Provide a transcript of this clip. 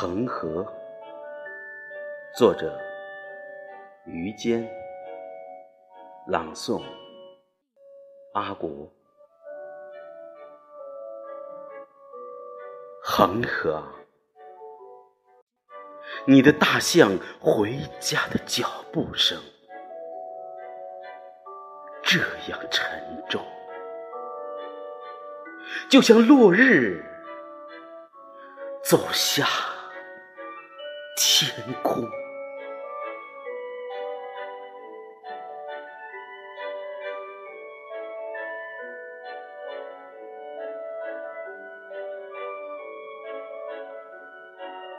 恒河，作者于坚，朗诵阿国。恒河，你的大象回家的脚步声，这样沉重，就像落日走下天空。